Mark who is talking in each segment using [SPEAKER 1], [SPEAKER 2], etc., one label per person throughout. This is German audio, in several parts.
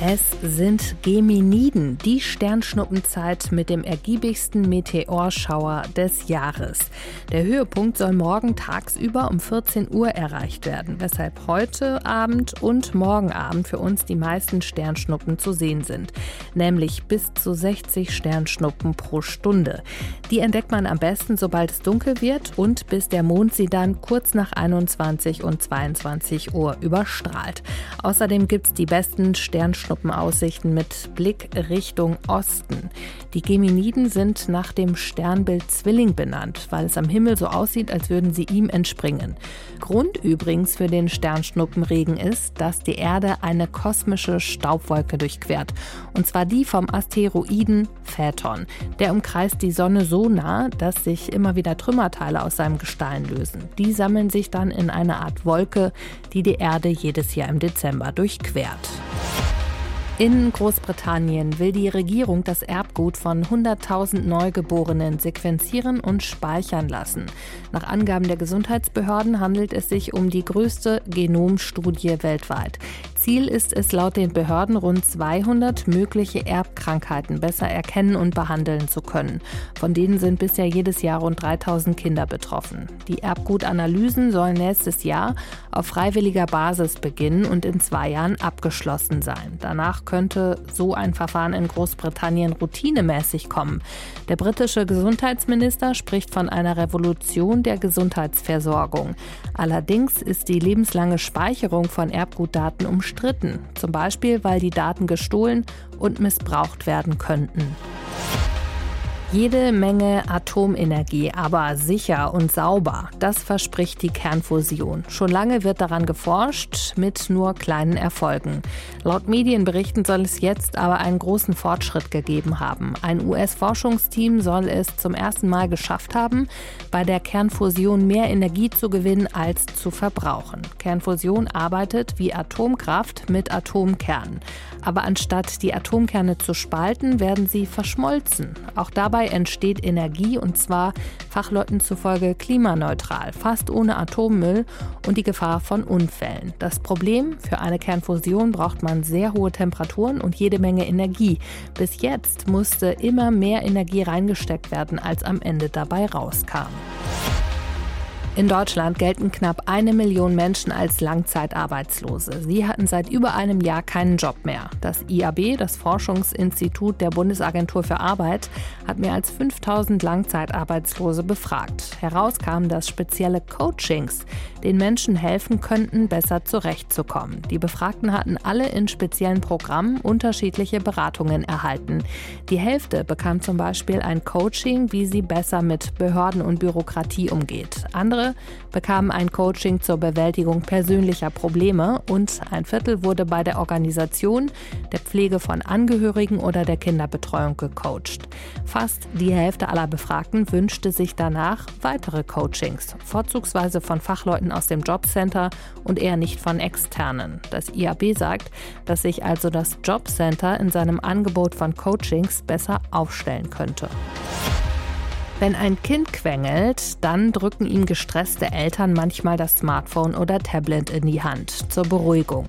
[SPEAKER 1] Es sind Geminiden, die Sternschnuppenzeit mit dem ergiebigsten Meteorschauer des Jahres. Der Höhepunkt soll morgen tagsüber um 14 Uhr erreicht werden, weshalb heute Abend und morgen Abend für uns die meisten Sternschnuppen zu sehen sind, nämlich bis zu 60 Sternschnuppen pro Stunde. Die entdeckt man am besten, sobald es dunkel wird und bis der Mond sie dann kurz nach 21 und 22 Uhr überstrahlt. Außerdem gibt es die besten Sternschnuppen Sternschnuppenaussichten mit Blick Richtung Osten. Die Geminiden sind nach dem Sternbild Zwilling benannt, weil es am Himmel so aussieht, als würden sie ihm entspringen. Grund übrigens für den Sternschnuppenregen ist, dass die Erde eine kosmische Staubwolke durchquert. Und zwar die vom Asteroiden Phaeton. Der umkreist die Sonne so nah, dass sich immer wieder Trümmerteile aus seinem Gestein lösen. Die sammeln sich dann in eine Art Wolke, die die Erde jedes Jahr im Dezember durchquert. In Großbritannien will die Regierung das Erbgut von 100.000 Neugeborenen sequenzieren und speichern lassen. Nach Angaben der Gesundheitsbehörden handelt es sich um die größte Genomstudie weltweit. Ziel ist es laut den Behörden, rund 200 mögliche Erbkrankheiten besser erkennen und behandeln zu können. Von denen sind bisher jedes Jahr rund 3000 Kinder betroffen. Die Erbgutanalysen sollen nächstes Jahr auf freiwilliger Basis beginnen und in zwei Jahren abgeschlossen sein. Danach könnte so ein Verfahren in Großbritannien routinemäßig kommen. Der britische Gesundheitsminister spricht von einer Revolution der Gesundheitsversorgung. Allerdings ist die lebenslange Speicherung von Erbgutdaten umstritten, zum Beispiel weil die Daten gestohlen und missbraucht werden könnten. Jede Menge Atomenergie, aber sicher und sauber. Das verspricht die Kernfusion. Schon lange wird daran geforscht, mit nur kleinen Erfolgen. Laut Medienberichten soll es jetzt aber einen großen Fortschritt gegeben haben. Ein US-Forschungsteam soll es zum ersten Mal geschafft haben, bei der Kernfusion mehr Energie zu gewinnen als zu verbrauchen. Kernfusion arbeitet wie Atomkraft mit Atomkernen. Aber anstatt die Atomkerne zu spalten, werden sie verschmolzen. Auch dabei entsteht Energie und zwar Fachleuten zufolge klimaneutral, fast ohne Atommüll und die Gefahr von Unfällen. Das Problem, für eine Kernfusion braucht man sehr hohe Temperaturen und jede Menge Energie. Bis jetzt musste immer mehr Energie reingesteckt werden, als am Ende dabei rauskam. In Deutschland gelten knapp eine Million Menschen als Langzeitarbeitslose. Sie hatten seit über einem Jahr keinen Job mehr. Das IAB, das Forschungsinstitut der Bundesagentur für Arbeit, hat mehr als 5000 Langzeitarbeitslose befragt. Heraus kam, dass spezielle Coachings den Menschen helfen könnten, besser zurechtzukommen. Die Befragten hatten alle in speziellen Programmen unterschiedliche Beratungen erhalten. Die Hälfte bekam zum Beispiel ein Coaching, wie sie besser mit Behörden und Bürokratie umgeht. Andere bekamen ein Coaching zur Bewältigung persönlicher Probleme und ein Viertel wurde bei der Organisation, der Pflege von Angehörigen oder der Kinderbetreuung gecoacht. Fast die Hälfte aller Befragten wünschte sich danach weitere Coachings, vorzugsweise von Fachleuten aus dem Jobcenter und eher nicht von externen. Das IAB sagt, dass sich also das Jobcenter in seinem Angebot von Coachings besser aufstellen könnte. Wenn ein Kind quengelt, dann drücken ihm gestresste Eltern manchmal das Smartphone oder Tablet in die Hand zur Beruhigung.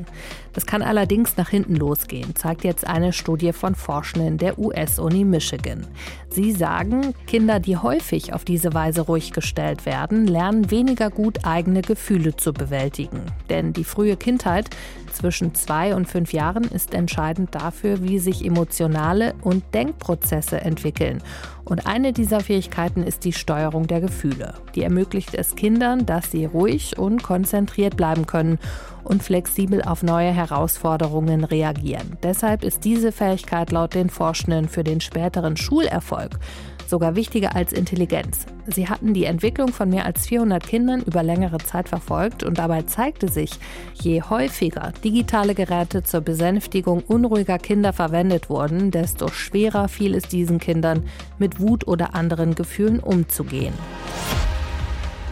[SPEAKER 1] Das kann allerdings nach hinten losgehen, zeigt jetzt eine Studie von Forschenden der US-Uni Michigan. Sie sagen, Kinder, die häufig auf diese Weise ruhig gestellt werden, lernen weniger gut eigene Gefühle zu bewältigen. Denn die frühe Kindheit zwischen zwei und fünf Jahren ist entscheidend dafür, wie sich emotionale und Denkprozesse entwickeln. Und eine dieser Fähigkeiten ist die Steuerung der Gefühle. Die ermöglicht es Kindern, dass sie ruhig und konzentriert bleiben können und flexibel auf neue Herausforderungen reagieren. Deshalb ist diese Fähigkeit laut den Forschenden für den späteren Schulerfolg sogar wichtiger als Intelligenz. Sie hatten die Entwicklung von mehr als 400 Kindern über längere Zeit verfolgt und dabei zeigte sich, je häufiger digitale Geräte zur Besänftigung unruhiger Kinder verwendet wurden, desto schwerer fiel es diesen Kindern, mit Wut oder anderen Gefühlen umzugehen.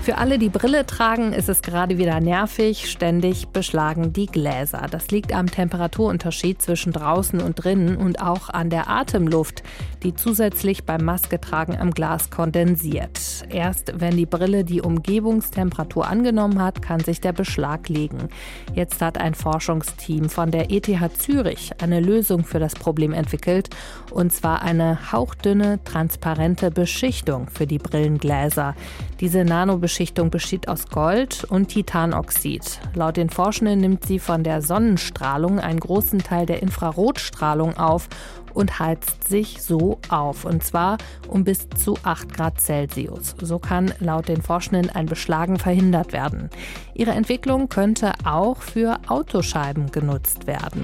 [SPEAKER 1] Für alle, die Brille tragen, ist es gerade wieder nervig. Ständig beschlagen die Gläser. Das liegt am Temperaturunterschied zwischen draußen und drinnen und auch an der Atemluft, die zusätzlich beim Masketragen am Glas kondensiert. Erst wenn die Brille die Umgebungstemperatur angenommen hat, kann sich der Beschlag legen. Jetzt hat ein Forschungsteam von der ETH Zürich eine Lösung für das Problem entwickelt, und zwar eine hauchdünne, transparente Beschichtung für die Brillengläser. Diese Nanobeschichtung besteht aus Gold und Titanoxid. Laut den Forschenden nimmt sie von der Sonnenstrahlung einen großen Teil der Infrarotstrahlung auf und heizt sich so auf. Und zwar um bis zu 8 Grad Celsius. So kann laut den Forschenden ein Beschlagen verhindert werden. Ihre Entwicklung könnte auch für Autoscheiben genutzt werden.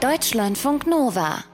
[SPEAKER 2] Deutschlandfunk Nova